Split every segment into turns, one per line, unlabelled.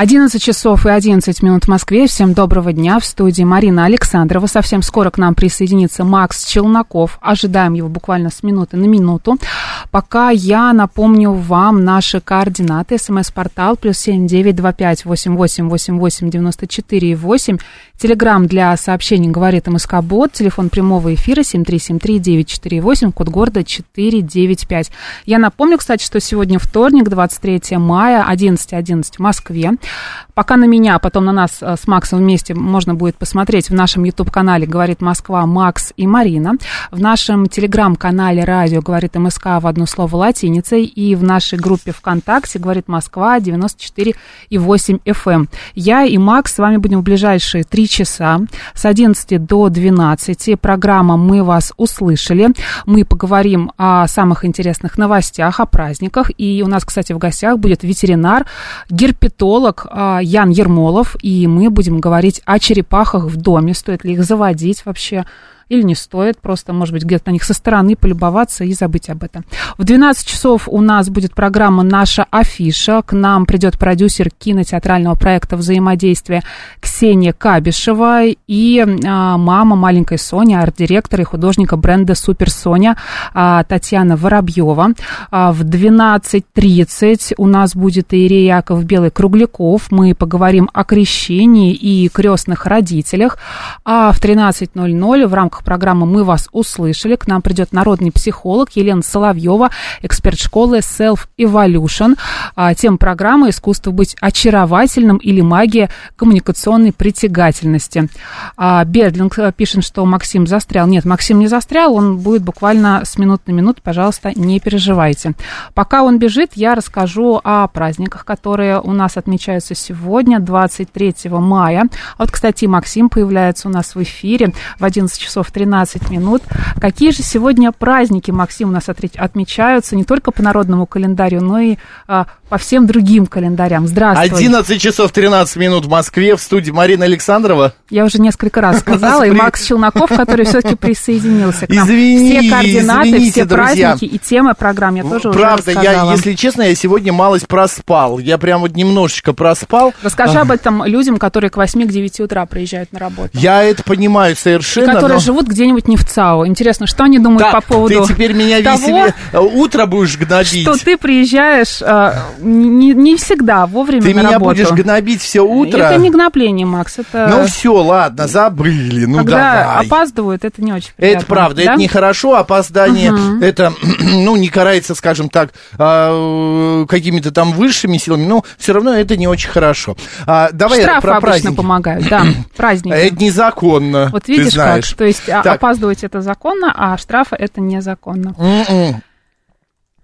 11 часов и 11 минут в Москве. Всем доброго дня. В студии Марина Александрова. Совсем скоро к нам присоединится Макс Челноков. Ожидаем его буквально с минуты на минуту. Пока я напомню вам наши координаты. СМС-портал плюс семь девять два пять восемь восемь восемь восемь девяносто четыре восемь. Телеграмм для сообщений говорит МСК Бот. Телефон прямого эфира семь три семь три девять четыре восемь. Код города четыре девять пять. Я напомню, кстати, что сегодня вторник, 23 мая, 11.11 в Москве. Пока на меня, а потом на нас э, с Максом вместе можно будет посмотреть в нашем YouTube-канале «Говорит Москва» Макс и Марина, в нашем телеграм-канале «Радио говорит МСК» в одно слово латиницей и в нашей группе ВКонтакте «Говорит Москва» 94,8 FM. Эм. Я и Макс с вами будем в ближайшие три часа с 11 до 12. Программа «Мы вас услышали». Мы поговорим о самых интересных новостях, о праздниках. И у нас, кстати, в гостях будет ветеринар, герпетолог, а, Ян Ермолов, и мы будем говорить о черепахах в доме, стоит ли их заводить вообще, или не стоит, просто, может быть, где-то на них со стороны полюбоваться и забыть об этом. В 12 часов у нас будет программа «Наша афиша». К нам придет продюсер кинотеатрального проекта взаимодействия Ксения Кабишева и а, мама маленькой Сони, арт-директора и художника бренда «Супер Соня» а, Татьяна Воробьева. А, в 12.30 у нас будет Иерей Яков Белый Кругляков. Мы поговорим о крещении и крестных родителях. А в 13.00 в рамках рамках программы «Мы вас услышали» к нам придет народный психолог Елена Соловьева, эксперт школы Self Evolution. А, тема программы «Искусство быть очаровательным» или «Магия коммуникационной притягательности». А, Бердлинг э, пишет, что Максим застрял. Нет, Максим не застрял, он будет буквально с минут на минуту, пожалуйста, не переживайте. Пока он бежит, я расскажу о праздниках, которые у нас отмечаются сегодня, 23 мая. Вот, кстати, Максим появляется у нас в эфире в 11 часов 13 минут. Какие же сегодня праздники, Максим, у нас отмечаются не только по народному календарю, но и а, по всем другим календарям. Здравствуй.
11 часов 13 минут в Москве, в студии Марина Александрова.
Я уже несколько раз сказала, и Макс Челноков, который все-таки присоединился к нам.
Извини,
все координаты,
извините,
все
друзья.
праздники и темы программ я тоже
Правда,
уже рассказала.
я, если честно, я сегодня малость проспал. Я прям вот немножечко проспал.
Расскажи об этом людям, которые к 8-9 утра приезжают на работу.
Я это понимаю
И
совершенно.
которые
но-
живут где-нибудь не в ЦАО. Интересно, что они думают
Так,
по поводу
ты теперь меня
того,
утро будешь гнобить.
что ты приезжаешь э, не, не всегда вовремя
Ты
на
меня
работу.
будешь гнобить все утро.
Это не гнобление, Макс, это
Ну все, ладно, забыли. Ну
когда
давай.
опаздывают, это не очень приятно.
Это правда,
да?
это нехорошо, опоздание, это, ну, не карается, скажем так, а, какими-то там высшими силами, но все равно это не очень хорошо. А, давай
Штрафы
про
обычно
праздники.
помогают, да, праздники.
Это незаконно,
Вот
ты
видишь
знаешь.
как, то есть а,
Так.
опаздывать это законно, а штрафы это незаконно.
М-м.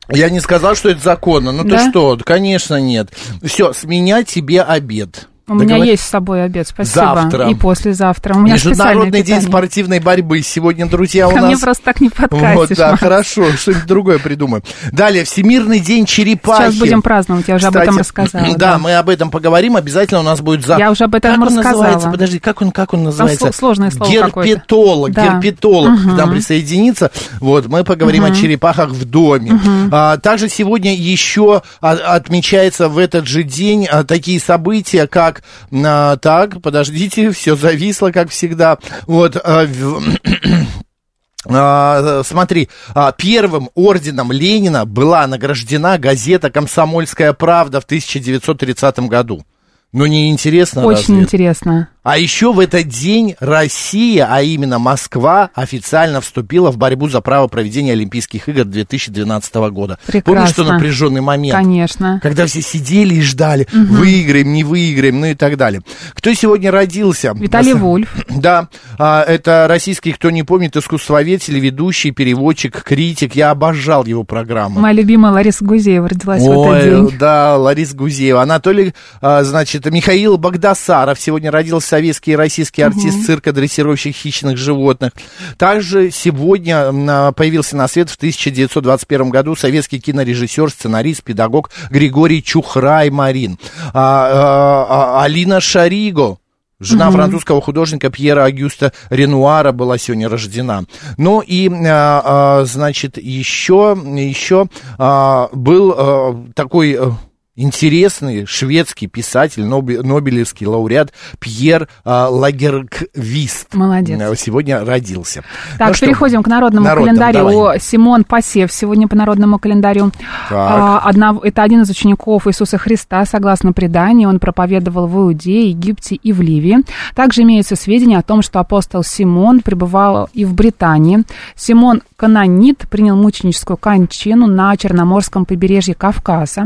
Я не сказал, что это законно. Ну
Да?
ты что, конечно нет. Все, с меня тебе обед.
У меня есть с собой обед, спасибо.
Завтра.
И послезавтра. У меня
Международный день спортивной борьбы. Сегодня, друзья, у
Ко
нас...
мне просто так не подкатишь.
Вот, да,
Макс.
хорошо, что-нибудь другое придумаем. Далее, Всемирный день черепахи.
Сейчас будем праздновать, я уже об этом рассказала.
Да, мы об этом поговорим, обязательно у нас будет завтра.
Я уже об этом
как он
рассказала.
называется? Подожди, как он, как он называется?
сло- сложное слово
Герпетолог.
Да.
герпетолог к нам присоединится. Вот, мы поговорим о черепахах в доме. А, также сегодня еще а, отмечается в этот же день а, такие события, как, а, так, подождите, все зависло, как всегда. Вот, а, а, смотри, а, первым орденом Ленина была награждена газета «Комсомольская правда» в 1930 году. Ну, не интересно
Очень
разве?
интересно.
А еще в этот день Россия, а именно Москва, официально вступила в борьбу за право проведения Олимпийских игр 2012 года.
Прекрасно.
Помнишь, что напряженный момент?
Конечно.
Когда все сидели и ждали, выиграем, не выиграем, ну и так далее. Кто сегодня родился?
Виталий
Нас-
Вульф.
Да, а, это российский, кто не помнит, искусствовед, телеведущий, переводчик, критик. Я обожал его программу.
Моя любимая Лариса Гузеева родилась в
Ой,
этот день.
да, Лариса Гузеева. Анатолий, а, значит, Михаил Багдасаров. Сегодня родился советский и российский артист цирка, дрессировщик хищных животных. Также сегодня а, появился на свет в 1921 году советский кинорежиссер, сценарист, педагог Григорий Чухрай Марин. А, а, а, Алина Шариго. Жена французского художника Пьера Агюста Ренуара была сегодня рождена. Ну и, а, а, значит, еще, еще а, был а, такой а, интересный шведский писатель, Нобе- Нобелевский лауреат Пьер а, Лагерквист.
Молодец.
А, Сегодня родился.
Так,
Ну что,
переходим к народному
народному,
календарю.
давай.
Симон Посев сегодня по народному календарю. А, одна- это один из учеников Иисуса Христа, согласно преданию. Он проповедовал в Иудее, Египте и в Ливии. Также имеются сведения о том, что апостол Симон пребывал и в Британии. Симон Канонит принял мученическую кончину на Черноморском побережье Кавказа.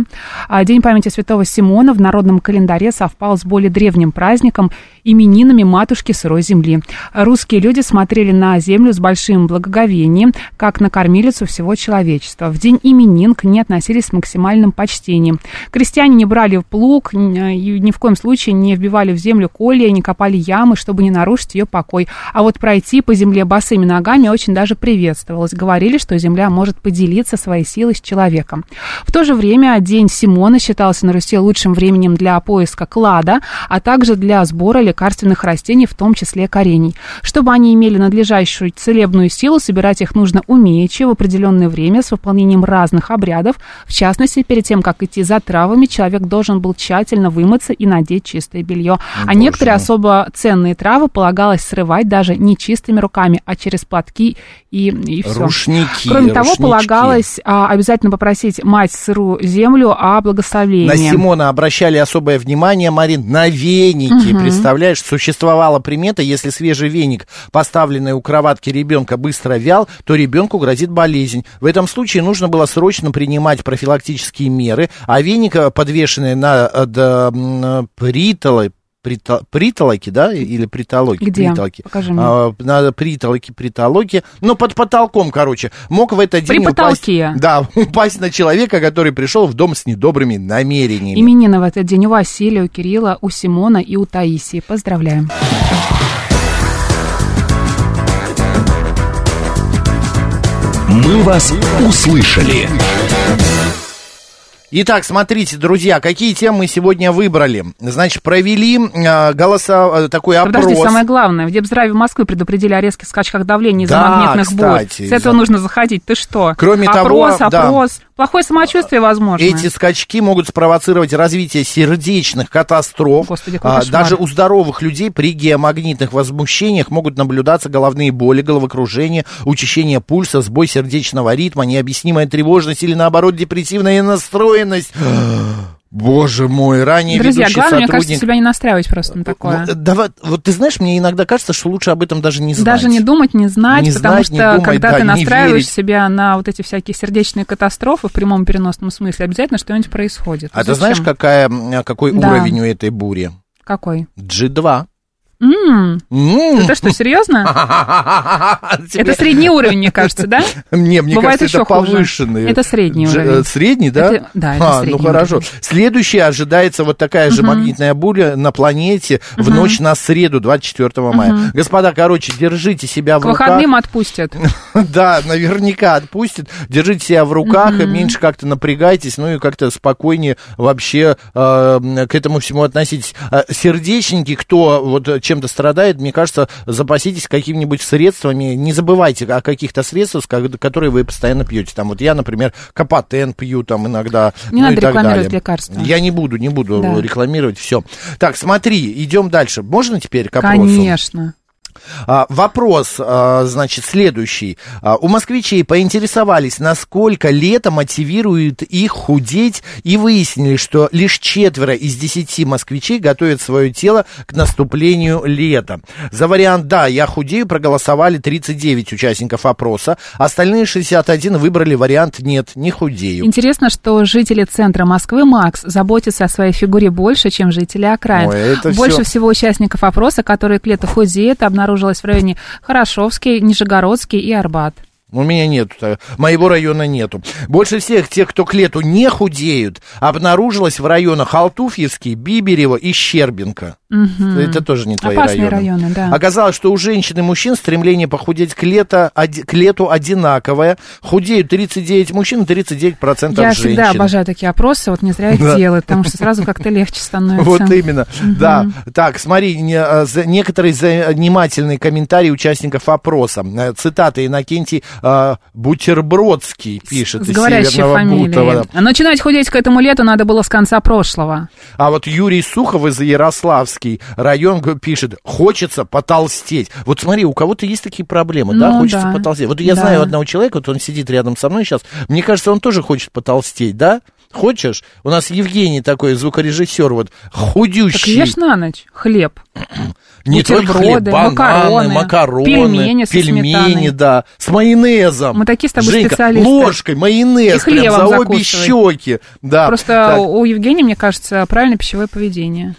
А День памяти святого Симона в народном календаре совпал с более древним праздником именинами матушки сырой земли. Русские люди смотрели на землю с большим благоговением, как на кормилицу всего человечества. В день именин к ней относились с максимальным почтением. Крестьяне не брали в плуг, и ни в коем случае не вбивали в землю колья, не копали ямы, чтобы не нарушить ее покой. А вот пройти по земле босыми ногами очень даже приветствовалось. Говорили, что земля может поделиться своей силой с человеком. В то же время день Симона считался на Руси лучшим временем для поиска клада, а также для сбора лекарственных растений, в том числе корений. Чтобы они имели надлежащую целебную силу, собирать их нужно умеючи в определенное время с выполнением разных обрядов. В частности, перед тем, как идти за травами, человек должен был тщательно вымыться и надеть чистое белье. А некоторые особо ценные травы полагалось срывать даже не чистыми руками, а через платки и, и все.
Рушники,
Кроме того,
рушнички.
полагалось а, обязательно попросить мать сырую землю о благословении.
На Симона обращали особое внимание, Марин, на веники. Представляешь, существовала примета, если свежий веник, поставленный у кроватки ребенка, быстро вял, то ребенку грозит болезнь. В этом случае нужно было срочно принимать профилактические меры, а веник, э, подвешенный на э, м, притолы, притолоки, да, или притолоки?
Где?
Притолоки.
Покажи мне.
А, на притолоки, притолоки, ну, под потолком, короче, мог в этот
При
день упасть,
потолке.
да, упасть на человека, который пришел в дом с недобрыми намерениями.
Именины в этот день у Василия, у Кирилла, у Симона и у Таисии. Поздравляем.
«Мы вас услышали».
Итак, смотрите, друзья, какие темы мы сегодня выбрали. Значит, провели э, голоса, э, такой опрос.
Подожди, самое главное, в Депздраве Москвы предупредили о резких скачках давления из-за
Да,
магнитных бурь.
кстати,
С этого
из-за-
нужно заходить. Ты что?
Кроме того,
опрос,
да.
опрос. Плохое самочувствие, возможно.
Эти скачки могут спровоцировать развитие сердечных катастроф.
Господи,
А, даже у здоровых людей при геомагнитных возмущениях могут наблюдаться головные боли, головокружение, учащение пульса, сбой сердечного ритма, необъяснимая тревожность или, наоборот, депрессивная настроенность. Боже мой, ранее
Друзья,
ведущий
главное, мне
сотрудник...
кажется, себя не настраивать просто на такое.
Ну, давай, вот ты знаешь, мне иногда кажется, что лучше об этом даже не знать.
Даже не думать, не знать,
Не
потому
знать,
что
думать,
когда
да,
ты настраиваешь себя на вот эти всякие сердечные катастрофы в прямом переносном смысле, обязательно что-нибудь происходит.
А ты
Зачем?
знаешь, какая, какой
Да.
уровень у этой бури?
Какой?
G2.
М,
М.
Это что, серьезно? Это средний уровень, мне кажется, да?
Не, мне
Бывает
кажется, это
хуже.
повышенный.
Это средний
Дж-
уровень.
э, Средний, да?
Это- да, это
А,
средний
ну хорошо.
уровень.
Следующая ожидается вот такая же магнитная буря на планете в ночь на среду, 24 мая. Господа, короче, держите себя в
К
руках.
выходным отпустят.
Да, наверняка отпустит. Держите себя в руках, меньше как-то напрягайтесь, ну и как-то спокойнее вообще э, к этому всему относитесь. А сердечники, кто вот э, чем-то страдает, мне кажется, запаситесь какими-нибудь средствами. Не забывайте о каких-то средствах, ко- которые вы постоянно пьете. Там вот я, например, капотен пью там иногда.
Не
ну
надо
и так
рекламировать
далее.
лекарства.
Я не буду, не буду
Да.
рекламировать все. Так, смотри, идем дальше. Можно теперь к опросу?
Конечно.
А, вопрос, а, значит, следующий. А, у москвичей поинтересовались, насколько лето мотивирует их худеть, и выяснили, что лишь четверо из десяти москвичей готовят свое тело к наступлению лета. За вариант «да, я худею» проголосовали 39 участников опроса, остальные 61 выбрали вариант «нет, не худею».
Интересно, что жители центра Москвы, Макс, заботятся о своей фигуре больше, чем жители окраин.
Ой,
больше
всё-
всего участников опроса, которые к лету худеют, обнаружилось в районе Хорошовский, Нижегородский и Арбат.
У меня нету, та- моего района нету. Больше всех тех, кто к лету не худеют, обнаружилось в районах Алтуфьевский, Биберево и Щербинка. Это тоже не твои
Опасные
районы.
районы, да.
Оказалось, что у женщин и мужчин стремление похудеть к, лето, к лету одинаковое. Худеют 39 мужчин и 39%
Я
женщин.
всегда обожаю такие опросы, вот не зря их
Да.
делают, потому что сразу как-то легче становится.
Вот именно, да. Так, смотри, а, некоторые занимательные комментарии участников опроса. Э, Цитата Иннокентий а, Бутербродский пишет
С
из Северного
фамилией.
Бутова.
А Начинать худеть к этому лету надо было с конца прошлого.
А вот Юрий Сухов из Ярославский район пишет, хочется потолстеть. Вот смотри, у кого-то есть такие проблемы, да,
Ну,
хочется
да.
потолстеть. Вот я
Да.
знаю одного человека, вот он сидит рядом со мной сейчас, мне кажется, он тоже хочет потолстеть, да? Хочешь? У нас Евгений такой, звукорежиссер, вот, худющий.
Так ешь на ночь хлеб.
Не только хлеб, бананы,
макароны,
макароны,
пельмени
пельмени,
сметаной.
да, с майонезом.
Мы такие с тобой
Женька,
специалисты.
ложкой, майонез, прям за обе щеки. Да.
Просто
Так,
у Евгения, мне кажется, правильное пищевое поведение.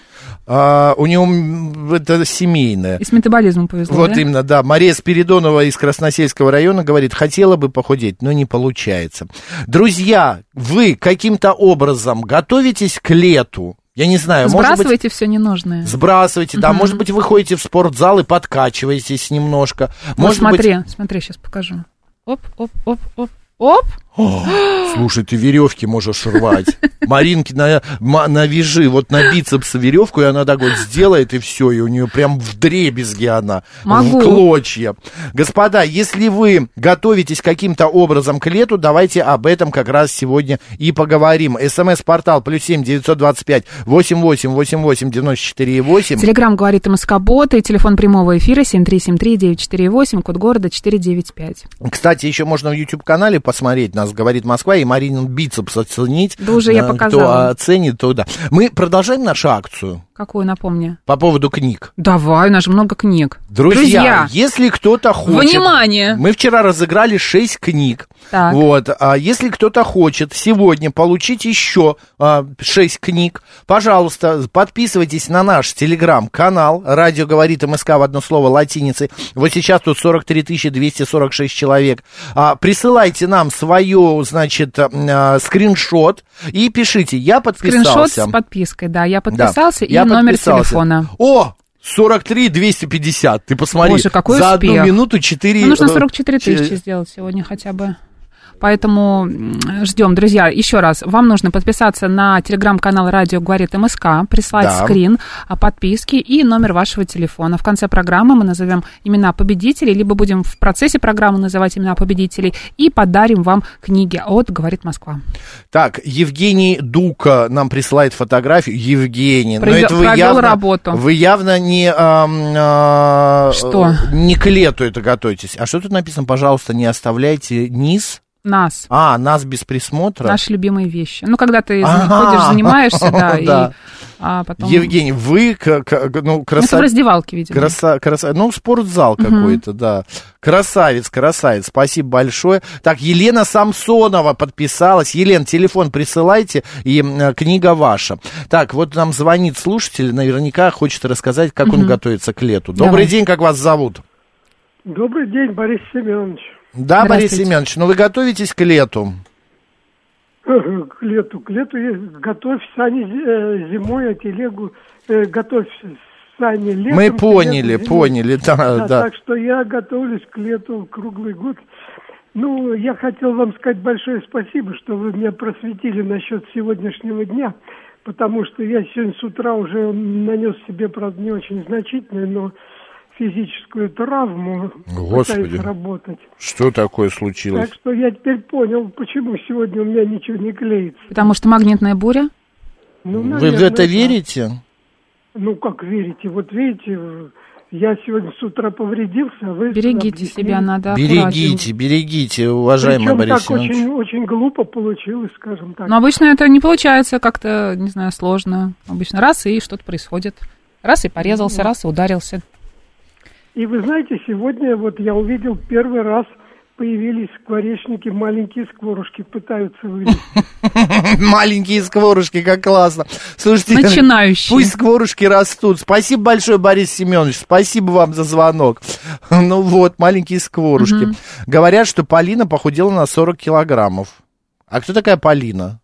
А, у него это семейное.
И с метаболизмом повезло,
Вот
да?
именно, да. Мария Спиридонова из Красносельского района говорит, хотела бы похудеть, но не получается. Друзья, вы каким-то образом готовитесь к лету? Я не знаю, может быть...
Сбрасывайте все ненужное.
Сбрасывайте, да, может быть, вы ходите в спортзал и подкачиваетесь немножко.
Вот
Может быть,
смотри, смотри, сейчас покажу. Оп, оп, оп, оп, оп.
Слушай, ты веревки можешь рвать. Маринки на, ма- навяжи вот на бицепс веревку, и она так вот сделает, и все, и у нее прям в дребезге она,
Могу.
в клочья. Господа, если вы готовитесь каким-то образом к лету, давайте об этом как раз сегодня и поговорим. СМС-портал плюс семь девятьсот двадцать пять восемь восемь восемь восемь девяносто четыре восемь.
Телеграмм говорит МСК Бот и телефон прямого эфира 7373948, код города 495.
Кстати, еще можно в YouTube-канале посмотреть нас, говорит Москва, и Маринин бицепс оценить.
Да уже я
Э,
показала.
Кто оценит, то да. Мы продолжаем нашу акцию
Какую, напомню?
по поводу книг.
Давай, у нас же много книг.
Друзья, если кто-то хочет...
Внимание!
Мы вчера разыграли 6 книг.
Так.
Вот, а если кто-то хочет сегодня получить еще а, 6 книг, пожалуйста, подписывайтесь на наш телеграм-канал. Радио говорит МСК в одно слово латиницей. Вот сейчас тут 43 246 человек. А, присылайте нам свое, значит, а, скриншот и пишите, я подписался.
Скриншот с подпиской, да, я
Да,
подписался, и
я
номер
подписался.
телефона.
О, 43 250. Ты посмотри.
Боже, какой
За
успех.
одну минуту 4...
Ну, нужно 44 тысячи сделать сегодня хотя бы. Поэтому ждем, друзья. Еще раз, вам нужно подписаться на телеграм-канал Радио Говорит МСК, прислать
Да.
скрин а, подписки и номер вашего телефона. В конце программы мы назовем имена победителей, либо будем в процессе программы называть имена победителей и подарим вам книги от Говорит Москва.
Так, Евгений Дука нам присылает фотографию. Евгений, но
Провел-
это вы явно,
работу.
Вы явно не... ам, а,
Что?
Не к лету это готовитесь. А что тут написано? Пожалуйста, не оставляйте низ.
Нас.
А, нас без присмотра.
Наши любимые вещи. Ну, когда ты
Ага.
ходишь, занимаешься, да, и
Да.
а потом...
Евгений, вы, ну,
Ну, Это в
красавец.
раздевалке, видимо.
Краса, краса, ну, спортзал какой-то, да. Красавец, красавец, спасибо большое. Так, Елена Самсонова подписалась. Елена, телефон присылайте, и книга ваша. Так, вот нам звонит слушатель, наверняка хочет рассказать, как он готовится к лету. Добрый
Давай.
день, как вас зовут?
Добрый день, Борис Семенович.
Да, Борис. Семенович, ну вы готовитесь к лету?
К лету, к лету я- готовь сани э, зимой, а телегу э, готовь сани летом.
Мы поняли,
зимой.
поняли, да,
Да,
да.
Так что я готовлюсь к лету круглый год. Ну, я хотел вам сказать большое спасибо, что вы меня просветили насчет сегодняшнего дня, потому что я сегодня с утра уже нанес себе, правда, не очень значительную, но физическую травму,
Господи.
пытаясь работать.
Что такое случилось?
Так что я теперь понял, почему сегодня у меня ничего не клеится.
Потому что магнитная буря.
Ну,
Вы в это
да.
верите?
Ну, как верите? Вот видите, Я сегодня с утра повредился, а вы...
Берегите себя, надо
Берегите, берегите, уважаемый
Причем
Борис
так
Семенович.
очень, очень глупо получилось, скажем так.
Но обычно это не получается как-то, не знаю, сложно. Обычно раз и что-то происходит. Раз и порезался, раз и ударился.
И вы знаете, сегодня вот я увидел первый раз появились скворечники, маленькие скворушки пытаются вылезти.
Маленькие скворушки, как классно. Слушайте,
Начинающие.
пусть скворушки растут. Спасибо большое, Борис Семенович. Спасибо вам за звонок. Ну вот, маленькие скворушки. Говорят, что Полина похудела на 40 килограммов. А кто такая Полина?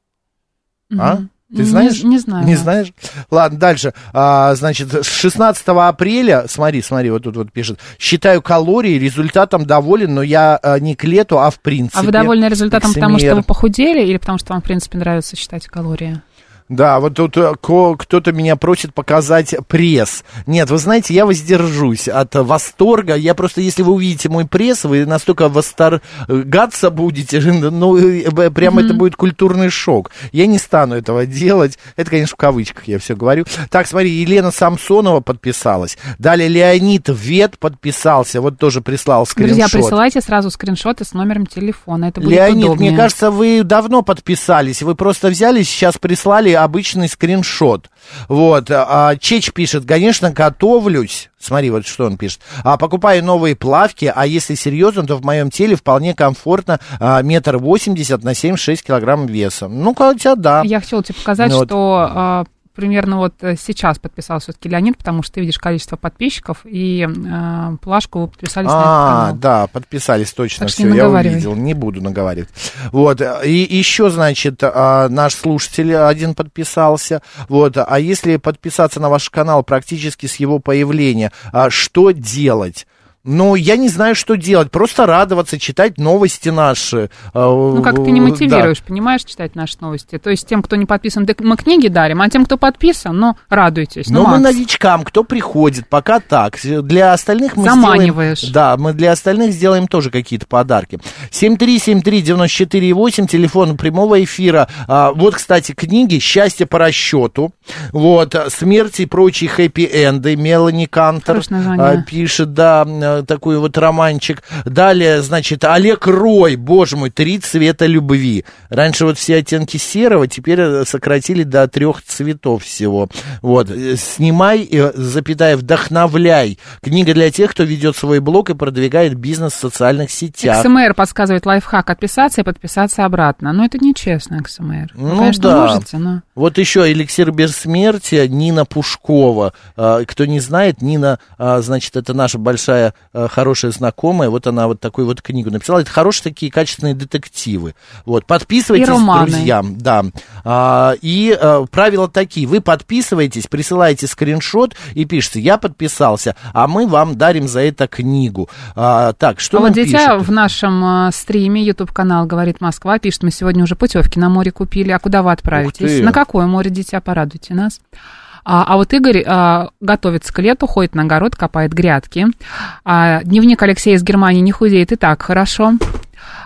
А? Ты
Не-
знаешь?
не знаю,
Не
да.
знаешь? Ладно, дальше. А, значит, с 16 апреля, смотри, смотри, вот тут вот пишет, считаю калории, результатом доволен, но я а, не к лету, а в принципе.
А вы довольны результатом, потому что вы похудели или потому что вам, в принципе, нравится считать калории?
Да, вот тут э, кто-то меня просит показать пресс. Нет, вы знаете, я воздержусь от восторга. Я просто, если вы увидите мой пресс, вы настолько восторгаться будете, ну, э, прям это будет культурный шок. Я не стану этого делать. Это, конечно, в кавычках я все говорю. Так, смотри, Елена Самсонова подписалась. Далее Леонид Вет подписался. Вот тоже прислал скриншот.
Друзья, присылайте сразу скриншоты с номером телефона. Это будет
Леонид,
удобнее.
мне кажется, вы давно подписались. Вы просто взяли, сейчас прислали обычный скриншот. Вот. А Чеч пишет, конечно, готовлюсь. Смотри, вот что он пишет. А, покупаю новые плавки, а если серьезно, то в моем теле вполне комфортно а, метр восемьдесят на 7-6 килограмм веса. Ну, хотя да.
Я хотела тебе показать,
Ну вот.
что а, примерно вот э, сейчас подписался все-таки Леонид, потому что ты видишь количество подписчиков, и а, плашку вы подписались на этот
А,
канал.
да, подписались точно,
Так
все, я увидел, не буду наговаривать. Вот, и еще, значит, а, наш слушатель один подписался, вот, а если подписаться на ваш канал практически с его появления, а, что делать? Ну, я не знаю, что делать. Просто радоваться, читать новости наши.
Ну, как ты не мотивируешь, понимаешь, читать наши новости. То есть тем, кто не подписан, мы книги дарим, а тем, кто подписан, ну, радуйтесь.
Но
Ну,
мы
Макс,
новичкам, кто приходит, пока так. Для остальных мы
Заманиваешь.
сделаем... Да, мы для остальных сделаем тоже какие-то подарки. 7373948, телефон прямого эфира. А, вот, кстати, книги «Счастье по расчету». Вот, «Смерть и прочие хэппи-энды». Мелани Кантер а, пишет, да, э, такой вот романчик. Далее, значит, Олег Рой, боже мой, «Три цвета любви». Раньше вот все оттенки серого, теперь э, сократили до трех цветов всего. Вот, э, снимай, запятая, вдохновляй. Книга для тех, кто ведет свой блог и продвигает бизнес в социальных сетях.
XMR подсказывает лайфхак отписаться и подписаться обратно. Но это нечестно, XMR. Вы,
Ну
конечно,
да.
можете, но...
Вот еще эликсир бессмертия Нина Пушкова. А, Кто не знает, Нина, а, значит, это наша большая а, хорошая знакомая. Вот она вот такую вот книгу написала. Это хорошие такие качественные детективы. Вот, подписывайтесь, друзьям. Да. И правила такие. Вы подписываетесь, присылаете скриншот и пишете, я подписался, а мы вам дарим за это книгу. Так, что
а
нам
вот дитя
пишут?
в нашем стриме, YouTube-канал «Говорит Москва», пишет, мы сегодня уже путевки на море купили. А куда вы отправитесь? На какое море, дитя? Порадуйте нас. А, а вот Игорь а, готовится к лету, ходит на огород, копает грядки. А, дневник Алексея из Германии не худеет и так хорошо.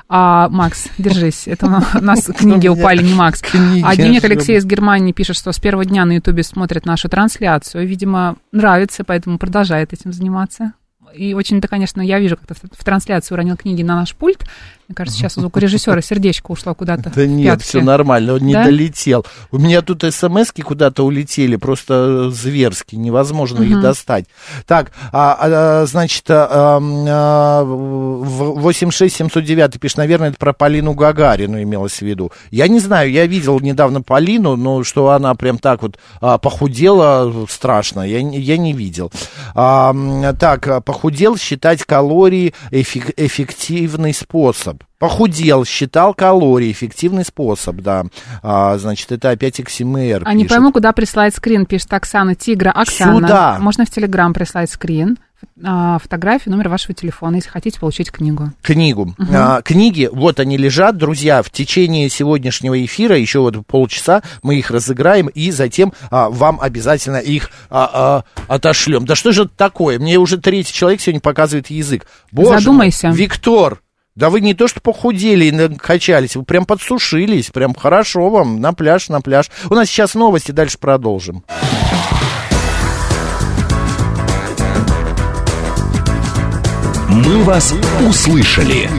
А, Макс, держись, это у нас книги упали, не Макс. А дневник Алексея из Германии пишет, что с первого дня на Ютубе смотрит нашу трансляцию. Видимо, нравится, поэтому продолжает этим заниматься. И очень-то, конечно, я вижу, как ты в в трансляции уронил книги на наш пульт. Мне кажется, сейчас у звукорежиссера сердечко ушло куда-то.
Да нет, все нормально, он не
Да?
долетел. У меня тут смс-ки куда-то улетели, просто зверски, невозможно их достать. Так, а, а, значит, а, а, в- 86709 пишет, наверное, это про Полину Гагарину имелось в виду. Я не знаю, я видел недавно Полину, но что она прям так вот а, похудела, страшно, я, я не видел. А, так, похудел считать калории эффек- эффективный способ. Похудел, считал калории, эффективный способ, да. А, значит, это опять XMR
А не
пишет.
пойму, куда прислать скрин, пишет Оксана Тигра. Оксана,
Сюда.
можно в Телеграм прислать скрин, а, фотографию, номер вашего телефона, если хотите получить книгу.
Книгу. А, книги, вот они лежат, друзья, в течение сегодняшнего эфира, еще вот полчаса, мы их разыграем и затем а, вам обязательно их а, а, отошлем. Да что же это такое? Мне уже третий человек сегодня показывает язык. Боже
Задумайся.
мой, Виктор, да вы не то что похудели и накачались, вы прям подсушились, прям хорошо вам, на пляж, на пляж. У нас сейчас новости, дальше продолжим.
Мы вас услышали.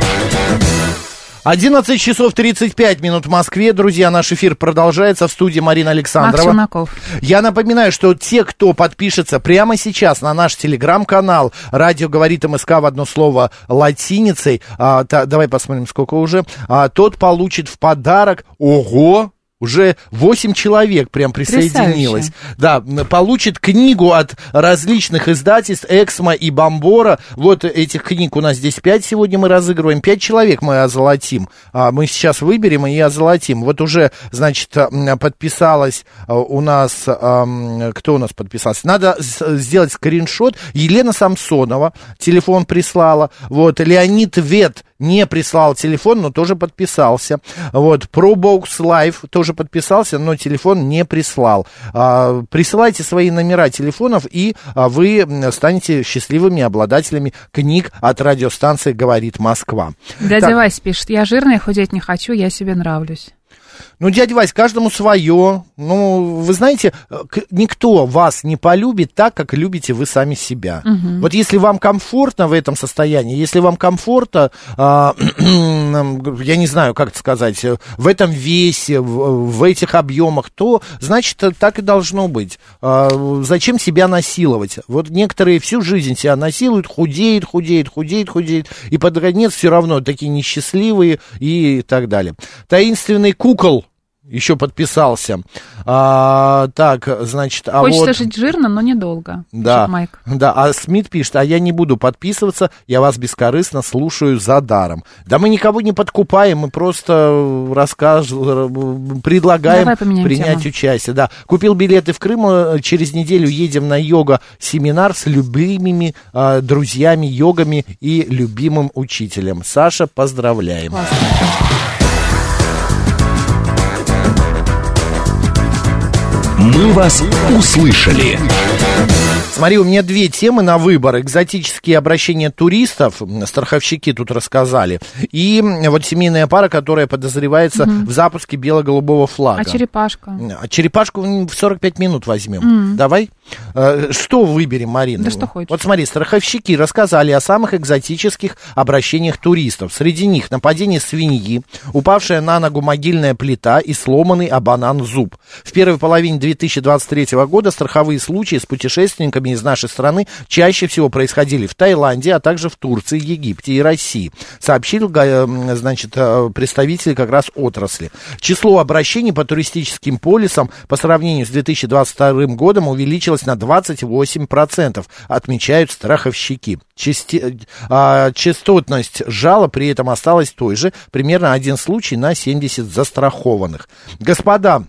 11 часов 35 минут в Москве. Друзья, наш эфир продолжается в студии Марина Александрова.
Макс.
Я напоминаю, что те, кто подпишется прямо сейчас на наш телеграм-канал «Радио говорит МСК» в одно слово латиницей, а, та, давай посмотрим, сколько уже, а, тот получит в подарок, ого, уже 8 человек прям присоединилось. Да, получит книгу от различных издательств Эксмо и Бомбора. Вот этих книг у нас здесь 5 сегодня мы разыгрываем. 5 человек мы озолотим. А мы сейчас выберем и озолотим. Вот уже, значит, подписалась а, у нас... Кто у нас подписался? Надо сделать скриншот. Елена Самсонова телефон прислала. Вот, Леонид Вет не прислал телефон, но тоже подписался. Вот, ProBox Live тоже подписался, но телефон не прислал. А, присылайте свои номера телефонов, и а, вы станете счастливыми обладателями книг от радиостанции «Говорит Москва».
Дядя так. Вась пишет, я жирная, худеть не хочу, я себе нравлюсь.
Ну, дядя Вась, каждому свое. Ну, вы знаете, никто вас не полюбит так, как любите вы сами себя. Угу. Вот если вам комфортно в этом состоянии, если вам комфортно, а, я не знаю, как это сказать, в этом весе, в, в этих объемах, то, значит, так и должно быть. А, зачем себя насиловать? Вот некоторые всю жизнь себя насилуют, худеют, худеют, худеют, худеют, и под конец все равно такие несчастливые и так далее. Таинственный кукол еще подписался. А, так, значит, а
Хочется
вот...
жить жирно, но недолго.
Да, Майк. да, а Смит пишет, а я не буду подписываться, я вас бескорыстно слушаю за даром. Да мы никого не подкупаем, мы просто расскажем, предлагаем принять тему. участие. Да, купил билеты в Крым, э, через неделю едем на йога-семинар с любимыми а, друзьями, йогами и любимым учителем. Саша, поздравляем. Классно.
Мы вас услышали.
Смотри, у меня две темы на выбор. Экзотические обращения туристов, страховщики тут рассказали, и вот семейная пара, которая подозревается угу. в запуске бело-голубого флага.
А черепашка?
А черепашку в 45 минут возьмем. Угу. Давай. Э, что выберем, Марина?
Да что хочешь.
Вот смотри, страховщики рассказали о самых экзотических обращениях туристов. Среди них нападение свиньи, упавшая на ногу могильная плита и сломанный абанан зуб. В первой половине 2023 года страховые случаи с путешественниками туристами из нашей страны чаще всего происходили в Таиланде, а также в Турции, Египте и России, сообщил, значит, э, представитель как раз отрасли. Число обращений по туристическим полисам по сравнению с 2022 годом увеличилось на 28%, отмечают страховщики. Части, а, частотность жала при этом осталась той же, примерно один случай на 70 застрахованных. Господа,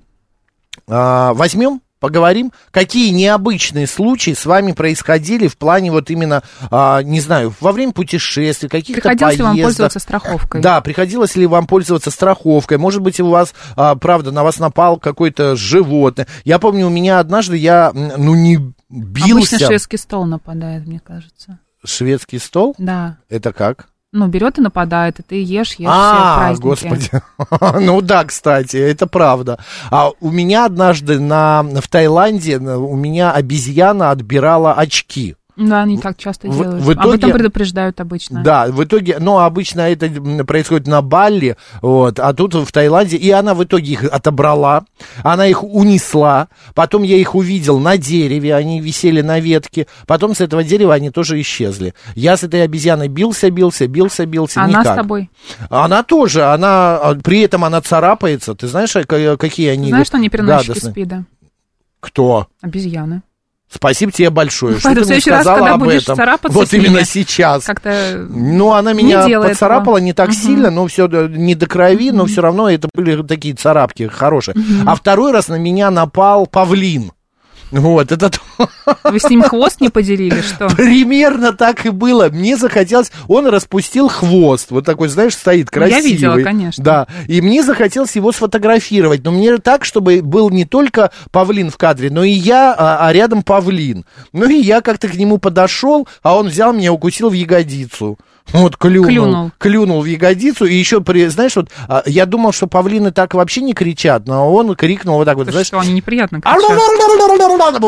а, возьмем поговорим, какие необычные случаи с вами происходили в плане вот именно, а, не знаю, во время путешествий, каких-то
Приходилось поездок. ли вам пользоваться страховкой?
Да, приходилось ли вам пользоваться страховкой? Может быть, у вас, а, правда, на вас напал какое-то животное. Я помню, у меня однажды я, ну, не бился.
Обычно шведский стол нападает, мне кажется.
Шведский стол?
Да.
Это как?
Ну, берет и нападает, и ты ешь, ешь
а, все господи. ну да, кстати, это правда. А у меня однажды на, в Таиланде у меня обезьяна отбирала очки.
Да, они так часто в, делают. В итоге, Об этом предупреждают обычно.
Да, в итоге, ну, обычно это происходит на Балли, вот, а тут в Таиланде, и она в итоге их отобрала, она их унесла, потом я их увидел на дереве, они висели на ветке, потом с этого дерева они тоже исчезли. Я с этой обезьяной бился, бился, бился, бился,
Она
никак.
с тобой?
Она тоже, она, а, при этом она царапается, ты знаешь, какие они
Знаешь, что они переносчики СПИДа?
Кто?
Обезьяны.
Спасибо тебе большое,
что ты мне сказала раз, об этом.
Вот именно сейчас. Ну, она меня не поцарапала этого. не так угу. сильно, но все не до крови, угу. но все равно это были такие царапки хорошие. Угу. А второй раз на меня напал павлин. Вот, это
Вы с ним хвост не поделили, что?
Примерно так и было. Мне захотелось... Он распустил хвост. Вот такой, знаешь, стоит красивый. Я
видела, конечно.
Да. И мне захотелось его сфотографировать. Но мне так, чтобы был не только павлин в кадре, но и я, а, а рядом павлин. Ну и я как-то к нему подошел, а он взял меня, укусил в ягодицу. Вот клюнул,
Клюнул.
клюнул, в ягодицу, и еще, при, знаешь, вот а, я думал, что павлины так вообще не кричат, но он крикнул вот так вот,
Ты
знаешь,
что, они неприятно кричат.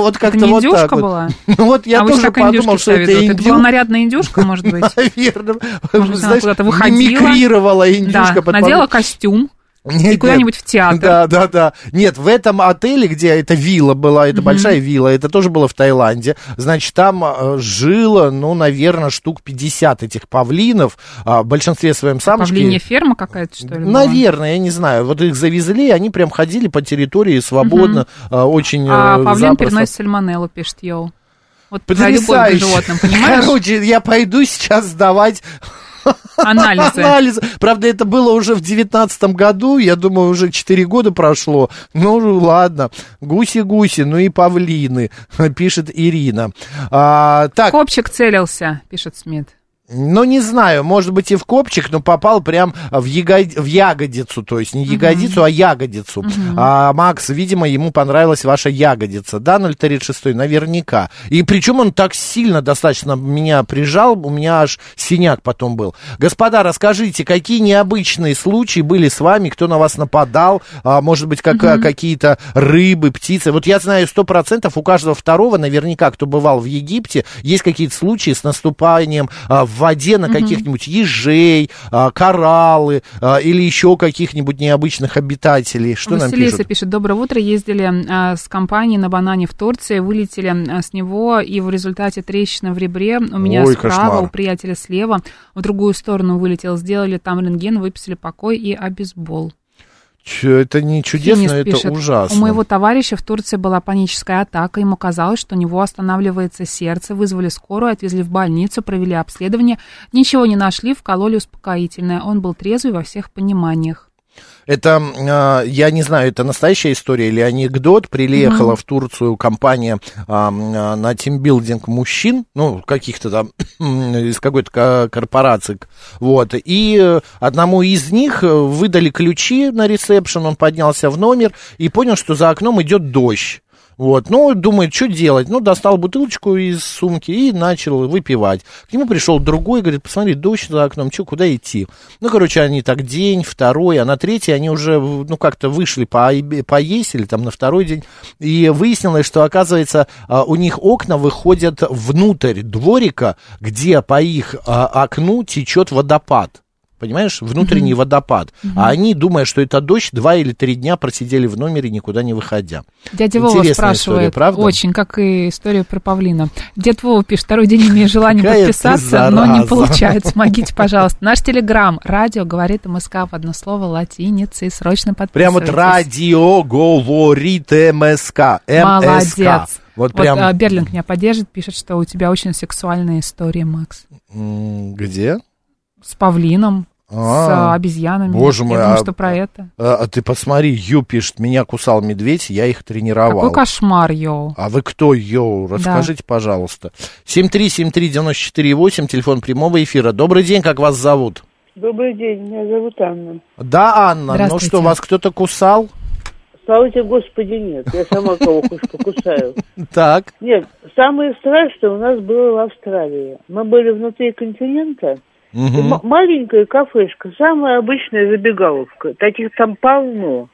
вот как-то вот так
индюшка
вот.
была?
Ну вот я
а
тоже подумал, что это
советуют. Это была
индюшка.
нарядная индюшка, может быть?
Наверное,
Может
знаешь,
куда-то выходила?
мимикрировала
Да,
индюшка под
надела костюм.
Нет,
И куда-нибудь в театр.
Да, да, да. Нет, в этом отеле, где это вилла была, это большая вилла, это тоже было в Таиланде, значит, там э, жило, ну, наверное, штук 50 этих павлинов, а, в большинстве своем самочки.
Павлинья ферма какая-то, что ли? была?
Наверное, я не знаю. Вот их завезли, они прям ходили по территории свободно, а, очень
А
э,
павлин
запросто.
переносит сальмонеллу, пишет Йоу. Вот
Потрясающе.
животным?
Короче, я пойду сейчас сдавать
Анализы.
анализы. Правда, это было уже в девятнадцатом году, я думаю, уже 4 года прошло. Ну, ладно. Гуси-гуси, ну и павлины, пишет Ирина. А, так,
Копчик целился, пишет Смит.
Ну, не знаю, может быть и в копчик, но попал прям в, яго- в ягодицу, то есть не ягодицу, а ягодицу. А, Макс, видимо, ему понравилась ваша ягодица, да, 036, наверняка. И причем он так сильно достаточно меня прижал, у меня аж синяк потом был. Господа, расскажите, какие необычные случаи были с вами, кто на вас нападал, а, может быть, как, какие-то рыбы, птицы. Вот я знаю, сто процентов у каждого второго, наверняка, кто бывал в Египте, есть какие-то случаи с наступанием а, в воде на каких-нибудь ежей, а, кораллы а, или еще каких-нибудь необычных обитателей. Что нам
Василиса
пишут?
пишет, доброе утро, ездили а, с компанией на банане в Турции, вылетели с него, и в результате трещина в ребре у меня
Ой,
справа,
кошмар.
у приятеля слева, в другую сторону вылетел, сделали там рентген, выписали покой и обезбол.
Это не чудесно,
Финис
это
пишет,
ужасно.
У моего товарища в Турции была паническая атака. Ему казалось, что у него останавливается сердце. Вызвали скорую, отвезли в больницу, провели обследование. Ничего не нашли, вкололи успокоительное. Он был трезвый во всех пониманиях.
Это, а, я не знаю, это настоящая история или анекдот. Приехала в Турцию компания а, а, на тимбилдинг мужчин, ну, каких-то там, из какой-то ко- корпорации. Вот. И э, одному из них э, выдали ключи на ресепшн, он поднялся в номер и понял, что за окном идет дождь. Вот, ну, думает, что делать? Ну, достал бутылочку из сумки и начал выпивать. К нему пришел другой, говорит, посмотри, дождь за окном, что, куда идти? Ну, короче, они так день, второй, а на третий они уже, ну, как-то вышли по, поесть или там на второй день. И выяснилось, что, оказывается, а, у них окна выходят внутрь дворика, где по их а, окну течет водопад. Понимаешь, внутренний водопад. А они, думая, что это дождь, два или три дня просидели в номере, никуда не выходя.
Дядя Вова
Интересная
спрашивает,
история, правда?
очень, как и история про павлина. Дед Вова пишет, второй день имею желание
Какая
подписаться, но не получается. Помогите, пожалуйста. Наш телеграм, радио, говорит МСК в одно слово латиницей. Срочно
Прям
подписывайтесь.
вот радио говорит МСК.
Молодец.
Вот
Вот
прям...
а, Берлинг меня поддержит, пишет, что у тебя очень сексуальная история, Макс.
Где?
С павлином, с
А,
а, обезьянами.
боже мой,
Я думаю,
а-
что про это.
А, а ты посмотри, Ю пишет, меня кусал медведь, я их тренировал.
Какой кошмар, йоу.
А вы кто, йоу? Расскажите, пожалуйста. 7373948, телефон прямого эфира. Добрый день, как вас зовут?
Добрый день, меня зовут Анна.
Да, Анна, ну что, вас кто-то кусал?
Слава тебе, Господи, нет. Я сама кого кошку кусаю.
Так.
Нет, самое страшное у нас было в Австралии. Мы были внутри континента. М- маленькая кафешка, самая обычная забегаловка. Таких там полно.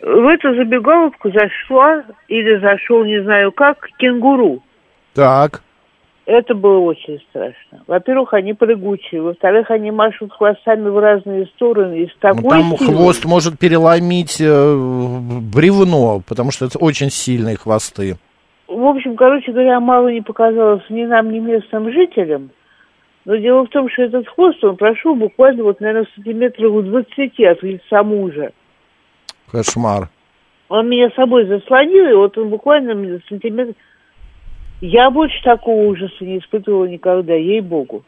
В эту забегаловку зашла или зашел, не знаю как, кенгуру.
Так.
Это было очень страшно. Во-первых, они прыгучие. Во-вторых, они машут хвостами в разные стороны. И с такой
там
силой-
хвост может переломить э, бревно, потому что это очень сильные хвосты.
В общем, короче говоря, мало не показалось ни нам, ни местным жителям. Но дело в том, что этот хвост, он прошел буквально вот, наверное, сантиметров у 20 от лица мужа.
Кошмар.
Он меня собой заслонил, и вот он буквально сантиметр... Я больше такого ужаса не испытывала никогда, ей-богу.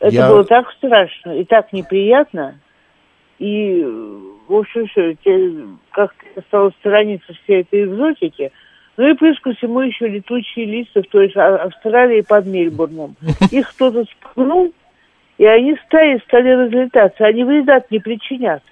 Это
Я-
было так страшно и так неприятно. И, в общем, все, как-то я стала сторониться всей этой экзотики. Ну и плюс ко всему еще летучие листья, то есть А- Австралии под Мельбурном. Их кто-то спугнул, и они стали, стали разлетаться. Они вреда не причинят.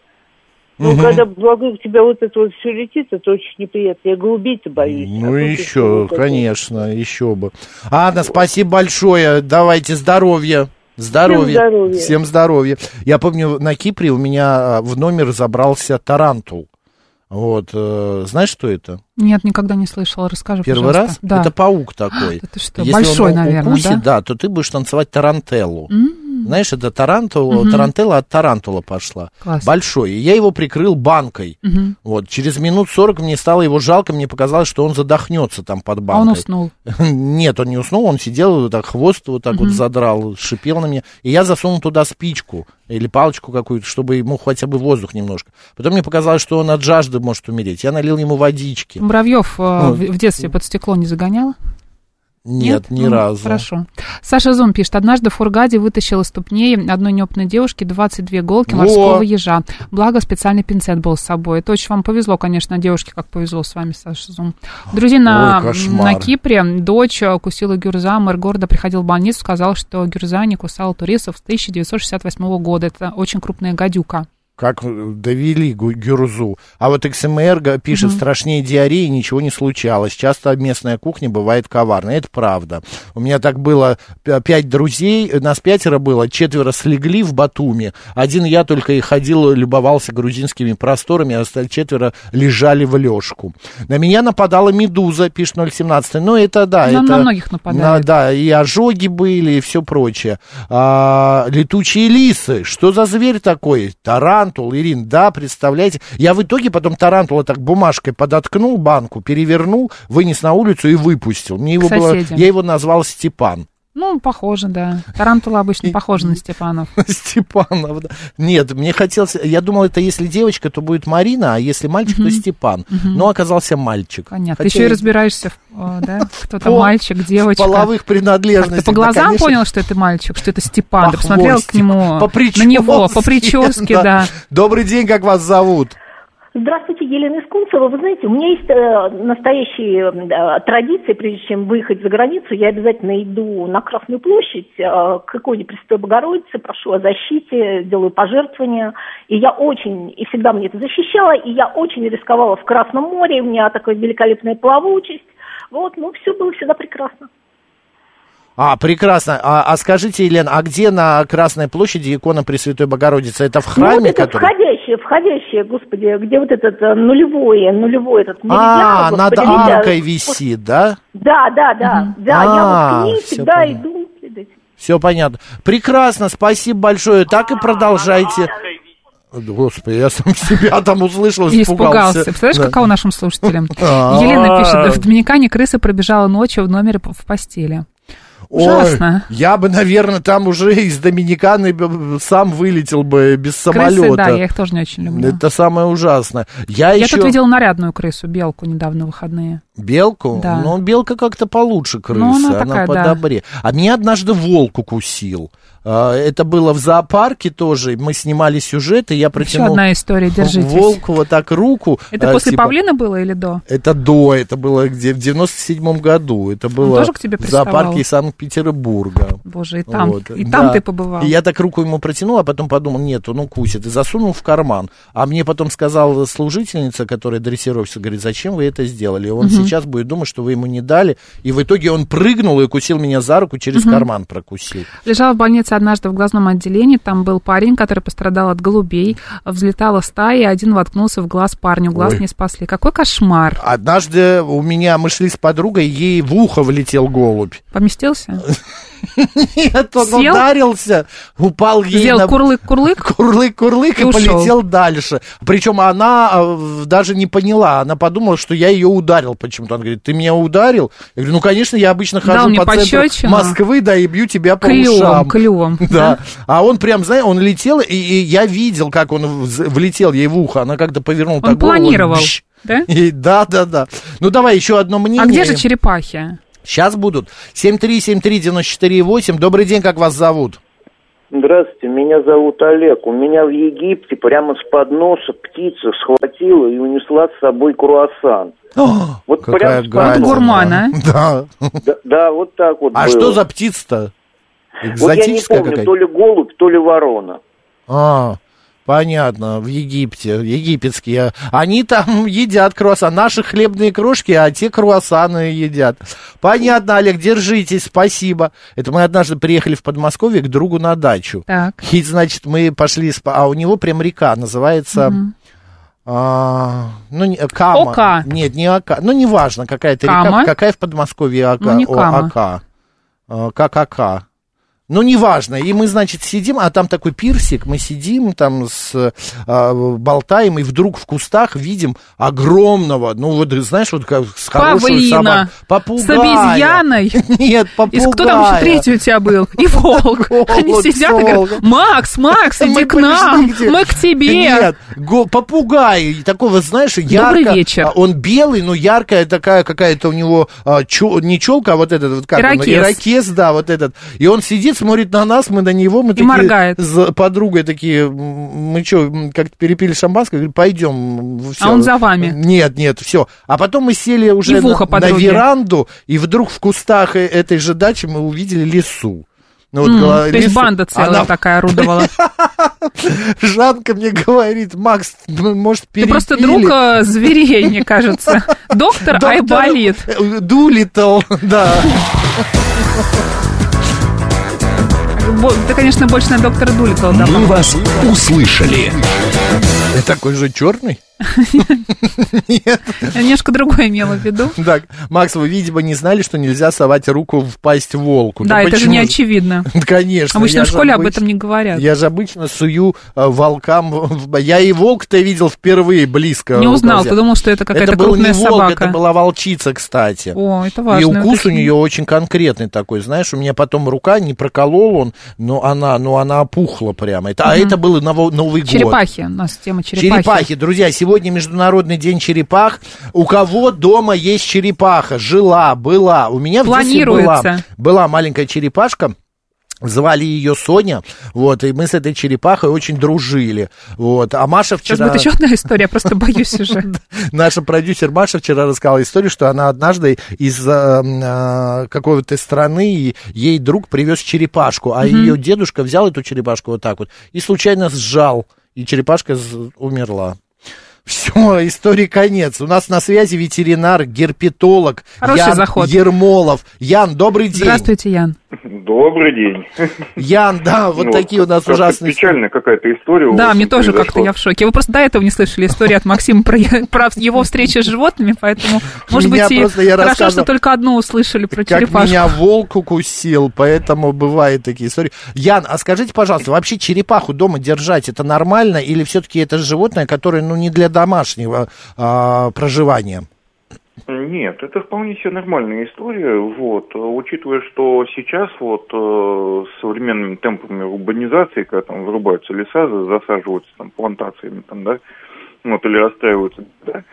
Ну,
Мгм.
когда вокруг тебя вот это вот все летит, это очень неприятно. Я голубей-то боюсь. А
Ну
тут
еще, конечно, еще бы. Анна, спасибо большое. Давайте здоровья. Здоровья.
Всем здоровья.
Всем здоровья. Я помню, на Кипре у меня а, в номер забрался тарантул. Вот, э, знаешь, что это?
Нет, никогда не слышала. Расскажи,
Первый
пожалуйста.
раз?
Да.
Это паук такой.
Это что,
Если
большой,
он
наверное,
укусит,
да?
то ты будешь танцевать тарантеллу. Знаешь, это тарантула,
Мгм.
тарантелла от тарантула пошла.
Класс.
Большой. И я его прикрыл банкой.
мгм.
Вот, через минут сорок мне стало его жалко, мне показалось, что он задохнется там под
А
банкой.
он уснул.
Нет, он не уснул, он сидел, вот так хвост вот так вот
Мгм.
задрал, шипел на меня. И я засунул туда спичку или палочку какую-то, чтобы ему хотя бы воздух немножко. Потом мне показалось, что он от жажды может умереть. Я налил ему водички.
Муравьев э,
Ну.
в детстве под стекло не загоняла?
Нет, ни
Ну,
разу.
Хорошо. Саша Зум пишет, однажды в Фургаде вытащил из ступней одной неопытной девушки 22 иголки
Во!
морского ежа. Благо, специальный пинцет был с собой. Это очень вам повезло, конечно, девушке, как повезло с вами, Саша Зум. Друзья, на, на Кипре дочь укусила гюрза, мэр города приходил в больницу, сказал, что гюрза не кусала туристов с 1968 года. Это очень крупная гадюка.
Как довели гу- гюрзу. А вот XMR га- пишет,
Мгм.
страшнее диареи ничего не случалось. Часто местная кухня бывает коварной. Это правда. У меня так было пять друзей, нас пятеро было, четверо слегли в Батуми. Один я только и ходил, любовался грузинскими просторами, а остальные четверо лежали в лёжку. На меня нападала медуза, пишет 017. Ну, это да.
На-
это,
на многих нападает.
на- да, и ожоги были, и все прочее. А, летучие лисы, что за зверь такой? Тарантул, Ирин, да, представляете? Я в итоге потом тарантула так бумажкой подоткнул банку, перевернул, вынес на улицу и выпустил. Мне его было, я его назвал Степан.
Ну, похоже, да. Тарантула обычно похожа на Степанов.
Степанов, да. Нет, мне хотелось, я думал, это если девочка, то будет Марина, а если мальчик, то Степан. Но оказался мальчик.
Понятно. Ты еще и разбираешься, да, кто там
По-
мальчик, девочка.
Половых принадлежностях.
ты по глазам понял, что это мальчик, что это Степан? Ты посмотрел к нему,
по
на него, по
прическе,
да.
Добрый день, как вас зовут?
Здравствуйте, Елена Искунцева. Вы знаете, у меня есть э, настоящие э, традиции, прежде чем выехать за границу, я обязательно иду на Красную площадь э, к иконе Пресвятой Богородицы, прошу о защите, делаю пожертвования. И я очень, и всегда мне это защищала, и я очень рисковала в Красном море, у меня такая великолепная плавучесть. Вот, ну, все было всегда прекрасно.
А, прекрасно. А, а скажите, Елена, а где на Красной площади икона Пресвятой Богородицы? Это в
ну,
храме,
вот это
который...
входящее, входящее, господи, где вот этот э, нулевой, нулевой этот
А,
меридиан,
над
господи, видя-
аркой висит, да?
Да, да, да, да, я
А,
вот к ней всегда
понятно.
иду.
Все понятно. Прекрасно, спасибо большое. Так и продолжайте. Господи, я сам себя там услышал,
И
испугался.
испугался. Представляешь,
Да.
каково нашим слушателям?
А.
Елена пишет, в Доминикане крыса пробежала ночью в номере в постели.
Ой,
Ужасно.
я бы, наверное, там уже из Доминиканы сам вылетел бы без
Крысы,
самолета.
да, я их тоже не очень люблю.
Это самое ужасное. Я,
Я
еще...
тут видела нарядную крысу, белку, недавно выходные.
Белку?
Да.
Ну, белка как-то получше крысы,
Ну, она
она,
такая, да.
подобрее. А меня однажды волк укусил. А, Это было в зоопарке тоже. Мы снимали сюжет, и я
Еще
протянул
одна история, держитесь.
волку вот так руку.
Это
а,
после
типа,
павлина было или до?
Это до, это было где в 97-м году. Это было
тоже к тебе
в зоопарке? Санкт-Петербурга.
Боже, и там,
Вот,
и там
да.
ты побывал.
И я так руку ему протянул, а потом подумал, нет, он укусит. И засунул в карман. А мне потом сказала служительница, которая дрессировщица, говорит, зачем вы это сделали? Он
Мгм.
сейчас будет думать, что вы ему не дали. И в итоге он прыгнул и укусил меня за руку, через
Мгм.
карман прокусил.
Лежала в больнице однажды в глазном отделении. Там был парень, который пострадал от голубей. Взлетала стая, и один воткнулся в глаз парню. Глаз
Ой.
не спасли. Какой кошмар.
Однажды у меня, мы шли с подругой, ей в ухо влетел голубь.
Поместился?
Нет, он
Сел?
ударился, упал ей
Сделал
на...
курлык-курлык?
Курлык-курлык и,
И
полетел дальше. Причем она э, даже не поняла. Она подумала, что я ее ударил почему-то. Она говорит, ты меня ударил? Я говорю, ну, конечно, я обычно хожу по центру. Москвы, да, и бью тебя по
Клювом,
ушам.
клювом.
Да. А он прям, знаешь, он летел, и, и я видел, как он влетел ей в ухо. Она как-то повернула
Он
так голову,
планировал,
бщ.
да?
И да, да, да. Ну, давай еще одно мнение.
А где же черепахи?
Сейчас будут. 7373948. Добрый день, как вас зовут?
Здравствуйте, меня зовут Олег. У меня в Египте прямо с подноса птица схватила и унесла с собой круассан. Вот
Какая
прям с
гадость.
подноса.
Гурман, а?
Да.
Да, да, вот так вот
А
было.
что за птица-то?
Вот я не
Экзотическая
помню,
какая-то?
то ли голубь, то ли ворона.
А, Понятно, в Египте, египетские. Они там едят круассан. Наши хлебные крошки, а те круассаны едят. Понятно, Олег, держитесь, спасибо. Это мы однажды приехали в Подмосковье к другу на дачу.
Так.
И, значит, мы пошли, а у него прям река называется... а, ну, не, Кама.
Ока.
Нет, не Ока. Ну, неважно, какая-то река.
Кама.
Какая в Подмосковье Ока?
Ну, не
О,
Кама.
Ока. А, Как Ока. Ну, неважно. И мы, значит, сидим, а там такой пирсик, мы сидим там с, а, болтаем, и вдруг в кустах видим огромного, ну, вот, знаешь, вот как с хорошую
Павлина.
собаку. Попугая.
С обезьяной.
Нет,
И
попугая.
кто там еще третий у тебя был? И волк. Они сидят и говорят. Макс, Макс, иди к нам, мы к тебе.
Нет, попугай, и такого, знаешь, ярко.
Добрый вечер.
а, Он белый, но яркая такая какая-то у него, а, не челка, а вот этот, вот как он,
ирокез,
да, вот этот. И он сидит, смотрит на нас, мы на него, мы такие
моргает.
с подругой такие, мы что, как-то перепили шампанское, говорим, пойдем.
А он за вами?
Нет, нет, все. А потом мы сели уже
И
на, на
подруге.
веранду, и вдруг в кустах э- этой же дачи мы увидели лесу. Ну, вот
М,
гла-
То есть
лису.
банда целая
Она-
такая орудовала.
Жанка мне говорит, Макс, может,
Ты
перепили?
просто друг э, зверей, мне кажется. Доктор
Доктор
Айболит.
Дулитл, да.
Ты, конечно, больше на доктора Дулитла да,
«Мы вас услышали».
Ты такой же черный?
Я немножко другое имела в виду.
Так, Макс, вы, видимо, не знали, что нельзя совать руку в пасть волку.
Да, это же не очевидно.
Конечно.
Обычно
я
в школе об этом не говорят.
Я же обычно сую э, волкам... Я и волк-то видел впервые близко.
Не узнал, ты думал, что это какая-то крупная собака.
это была волчица, кстати.
О, это
И
важно.
укус у нее очень конкретный такой, знаешь, у меня потом рука не проколол он, но она, но она опухла прямо. А это было Новый год.
Черепахи. У нас тема черепахи.
Черепахи, друзья, сегодня Международный день черепах. У кого дома есть черепаха? Жила, была. У меня в детстве была, была маленькая черепашка. Звали ее Соня, вот, и мы с этой черепахой очень дружили, вот, а Маша
Сейчас
вчера...
будет еще одна история, я просто боюсь уже.
Наша продюсер Маша вчера рассказала историю, что она однажды из э, э, какой-то страны, ей друг привез черепашку, а ее дедушка взял эту черепашку вот так вот и случайно сжал, и черепашка умерла. Все, истории конец. У нас на связи ветеринар, герпетолог
Хороший
Ян
заход.
Ермолов. Ян, добрый день.
Здравствуйте, Ян.
Добрый день.
Ян, да, вот
Ну,
такие у нас ужасные...
Печальная какая-то история. у
Да,
вас
мне тоже как-то я в шоке. Вы просто до этого не слышали историю от Максима про, про его встречи с животными, поэтому, может
Меня
быть, и
просто- я
хорошо, что только одну услышали про
Как
черепашку.
меня волк укусил, поэтому бывают такие истории. Ян, а скажите, пожалуйста, вообще черепаху дома держать это нормально или все-таки это животное, которое, ну, не для домашнего а, проживания?
Нет, это вполне себе нормальная история. Вот, учитывая, что сейчас вот э, с современными темпами урбанизации, когда там вырубаются леса, за- засаживаются там плантациями, там, да, вот, или расстраиваются, да,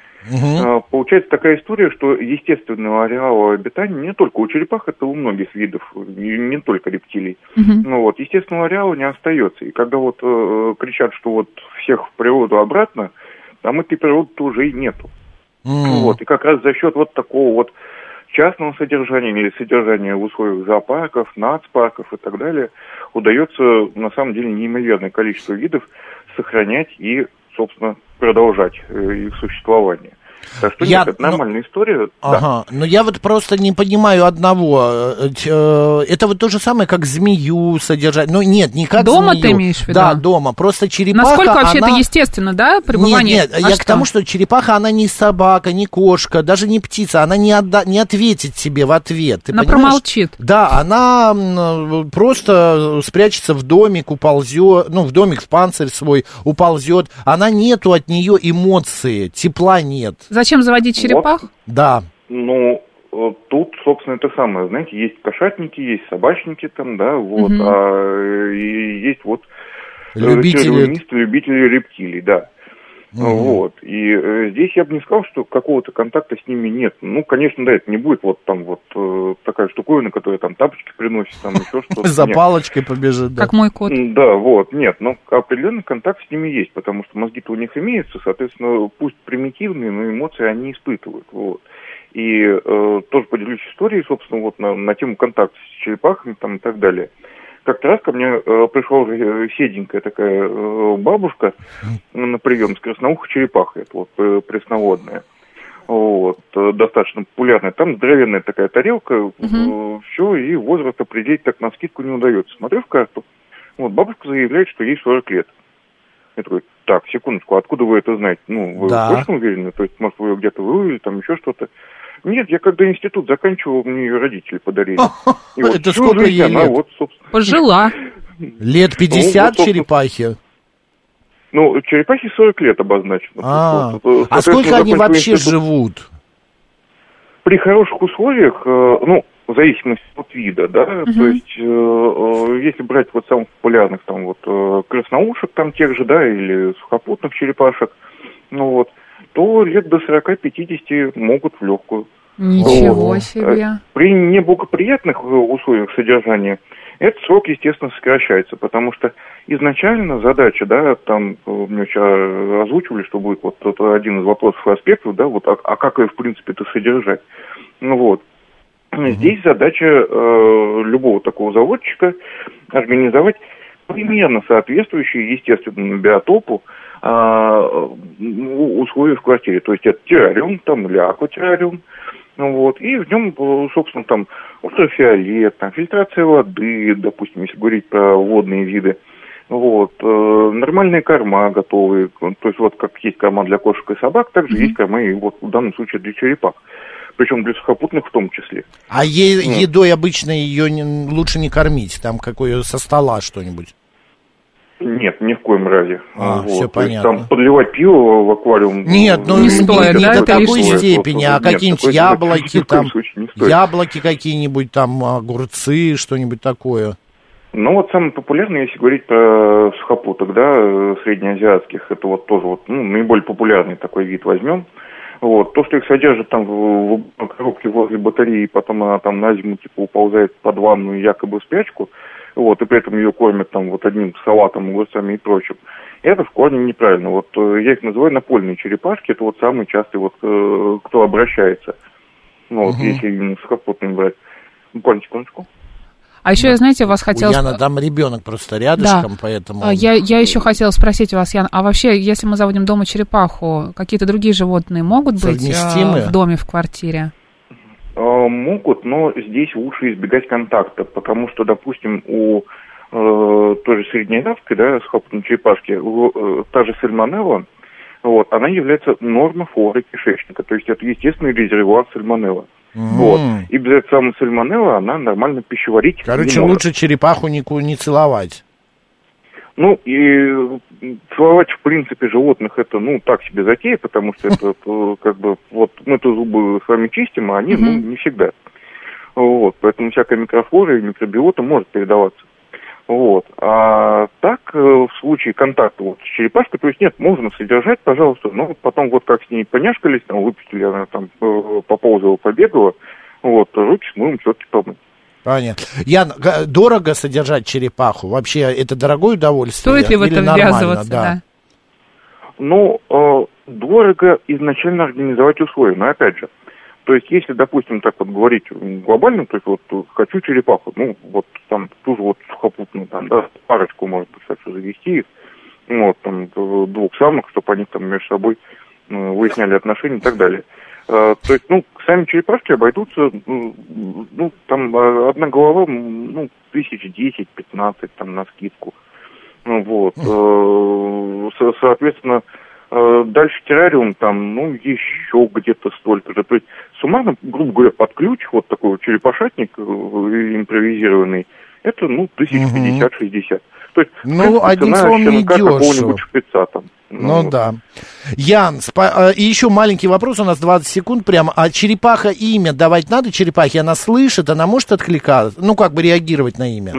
э, получается такая история, что естественного ареала обитания не только у черепах, это у многих видов, не, не только рептилий. Ну вот, естественного ареала не остается. И когда вот э, кричат, что вот всех в природу обратно, там этой природы уже и нету. Вот, и как раз за счет вот такого вот частного содержания или содержания в условиях зоопарков, нацпарков и так далее, удается на самом деле неимоверное количество видов сохранять и, собственно, продолжать э, их существование. Так что
Я-
нет, это нормальная история. да.
Ага, но я вот просто не понимаю одного. Э, э, Это вот то же самое, как змею содержать. Ну, нет, не как
Дома
змею.
ты имеешь в виду?
Да, дома. Просто черепаха,
Насколько вообще
она...
это естественно, да, пребывание?
Нет, нет,
А
я
что?
к тому, что черепаха, она не собака, не кошка, даже не птица, она не, отда- не ответит тебе в ответ. Ты
Она
понимаешь?
промолчит.
Да, она просто спрячется в домик, уползет, ну, в домик, в панцирь свой уползет. Она нету от нее эмоции, тепла нет.
Зачем заводить черепах?
Да.
Ну, э, тут, собственно, это самое, знаете, есть кошатники, есть собачники там, да, вот,
Мгм.
а э, и есть вот э,
Любители-
любители рептилий, да. Вот. И э, здесь я бы не сказал, что какого-то контакта с ними нет. Ну, конечно, да, это не будет вот там вот э, такая штуковина, которая там тапочки приносит, там еще что-то.
За палочкой побежит. Да.
Как мой кот.
Да, вот, нет, но определенный контакт с ними есть, потому что мозги-то у них имеются, соответственно, пусть примитивные, но эмоции они испытывают, вот. И э, тоже поделюсь историей, собственно, вот на, на тему контакта с черепахами там и так далее. Как-то раз ко мне э, пришла уже э, седенькая такая э, бабушка на прием с красноухой черепахой, это вот э, пресноводная. Вот, э, достаточно популярная. Там здоровенная такая тарелка, э, все, и возраст определить так на скидку не удается. Смотрю в карту, вот, бабушка заявляет, что ей 40 лет. Я такой, так, секундочку, откуда вы это знаете? Ну, вы
Да.
точно уверены? То есть, может, вы ее где-то вывели, там еще что-то? Нет, я когда институт заканчивал, мне ее родители подарили. И вот
Это сколько
жизнь
ей
она
лет?
вот, собственно,
Пожила.
Лет 50
Ну,
черепахи?
Ну, черепахе 40 лет обозначено.
А,
Вот,
а сколько они вообще
институт.
живут?
При хороших условиях, э, ну, в зависимости от вида, да, то есть, э, э, если брать вот самых популярных, там, вот, красноушек, там, тех же, да, или сухопутных черепашек, ну, вот, то лет до 40-50 могут в легкую.
Ничего
Вот.
себе.
При неблагоприятных э, условиях содержания этот срок, естественно, сокращается, потому что изначально задача, да, там э, мне вчера озвучивали, что будет вот это один из вопросов и аспектов, да, вот, а, а как ее, в принципе, это содержать. Ну вот. Здесь задача э, любого такого заводчика организовать примерно соответствующие естественному биотопу а, условия в квартире. То есть это террариум там или акватеррариум. Ну Вот. И в нем, э, собственно, там ультрафиолет, там, фильтрация воды, допустим, если говорить про водные виды. Вот. э, Нормальные корма готовые. То есть вот как есть корма для кошек и собак, также есть корма и вот в данном случае для черепах. Причем для сухопутных в том числе.
А е-
Нет.
едой обычно ее не- лучше не кормить, там какое со стола что-нибудь.
Нет, ни в коем разе.
А,
Вот.
всё
То есть
понятно.
Там подливать пиво в аквариум.
Нет, ну не,
стоит,
не до такой
лишнее.
степени, а какие-нибудь яблоки, там,
стоит.
яблоки какие-нибудь, там, огурцы, что-нибудь такое.
Ну вот самый популярный, если говорить про сухопуток, да, э, среднеазиатских, это вот тоже вот, ну, наиболее популярный такой вид возьмем. Вот. То, что их содержат там в, в коробке возле батареи, потом она там на зиму типа уползает под ванну якобы в спячку, вот, и при этом ее кормят там вот одним салатом, огурцами и прочим. Это в корне неправильно. Вот э, я их называю напольные черепашки, это вот самый частый вот, э, кто обращается. Ну, вот,
Мгм.
если именно сухопутный брать. Буквально секундочку.
А еще, я, знаете, вас
У
хотела...
Яна там ребенок просто рядышком, поэтому...
А, Я, я еще хотела спросить у вас, Ян, а вообще, если мы заводим дома черепаху, какие-то другие животные могут быть
Совместимы?
в доме, в квартире?
Э, Могут, но здесь лучше избегать контакта, потому что, допустим, у э, той же среднеазиатской, да, сухопутной черепашки, у, э, та же сальмонелла, вот, она является нормофлорой кишечника, то есть это естественный резервуар сальмонелла. Вот. И без этой самой сальмонеллы она нормально пищеварить
Короче, лучше черепаху не, не целовать.
Ну, и целовать, в принципе, животных это, ну, так себе затея, потому что это, как бы, вот, мы-то зубы с вами чистим, а они, ну, не всегда. Вот, поэтому всякая микрофлора и микробиота может передаваться. Вот. А так, э, в случае контакта вот с черепашкой, то есть нет, можно содержать, пожалуйста, но потом вот как с ней поняшкались, там, выпустили, она там э, поползала, побегала, вот, руки смылом все-таки помыть.
Понятно. Ян, дорого содержать черепаху? Вообще, это дорогое удовольствие?
Стоит ли в это ввязываться?
Да.
Да.
Ну, э, дорого изначально организовать условия, но опять же, то есть если, допустим, так вот говорить глобально, то есть вот э, хочу черепаху, ну, вот там тоже вот сухопутную, там, да, парочку, может быть, хочу завести их, вот, там, э, двух самых, чтобы они там между собой э, выясняли отношения и так далее. Э, То есть, ну, сами черепашки обойдутся, ну, ну, там, э, одна голова, ну, тысяч десять-пятнадцать, там, на скидку. Ну, Вот. Э, со- Соответственно, э, дальше террариум там, ну, еще где-то столько же. То есть, суммарно, грубо говоря, под ключ, вот такой вот черепашатник э, импровизированный, это, ну, тысяч пятьдесят-шестьдесят. То есть,
Ну,
принципе,
одним словом,
какого-нибудь шпица там.
Ну да. Ян, спа- э, и еще маленький вопрос, у нас 20 секунд прямо. А черепаха имя давать надо черепахе? Она слышит, она может откликаться? Ну, как бы реагировать на имя?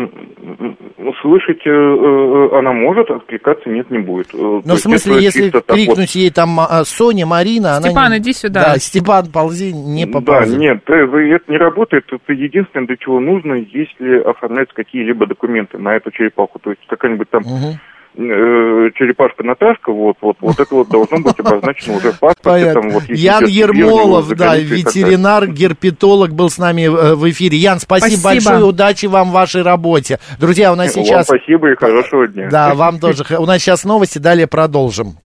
Слышать э, э, она может, откликаться нет, не будет. Э,
Ну, в смысле, если
так вот-
крикнуть ей там а, Соня, Марина, она...
Степан,
не-
иди сюда.
Да, Степан, ползи, не
Да,
поползет.
нет, это не работает. Это единственное, для чего нужно, если оформляются какие-либо документы на эту черепаху. То есть какая-нибудь там э, черепашка Наташка, вот, вот, вот это вот должно быть обозначено уже в паспорте.
Понятно.
Там, вот,
Ян Ермолов, да, ветеринар, герпетолог был с нами э, в эфире. Ян, спасибо,
Спасибо.
большое, удачи вам в вашей работе. Друзья, у нас
Вам
сейчас...
спасибо и хорошего дня.
Да, вам тоже. У нас сейчас новости, далее продолжим.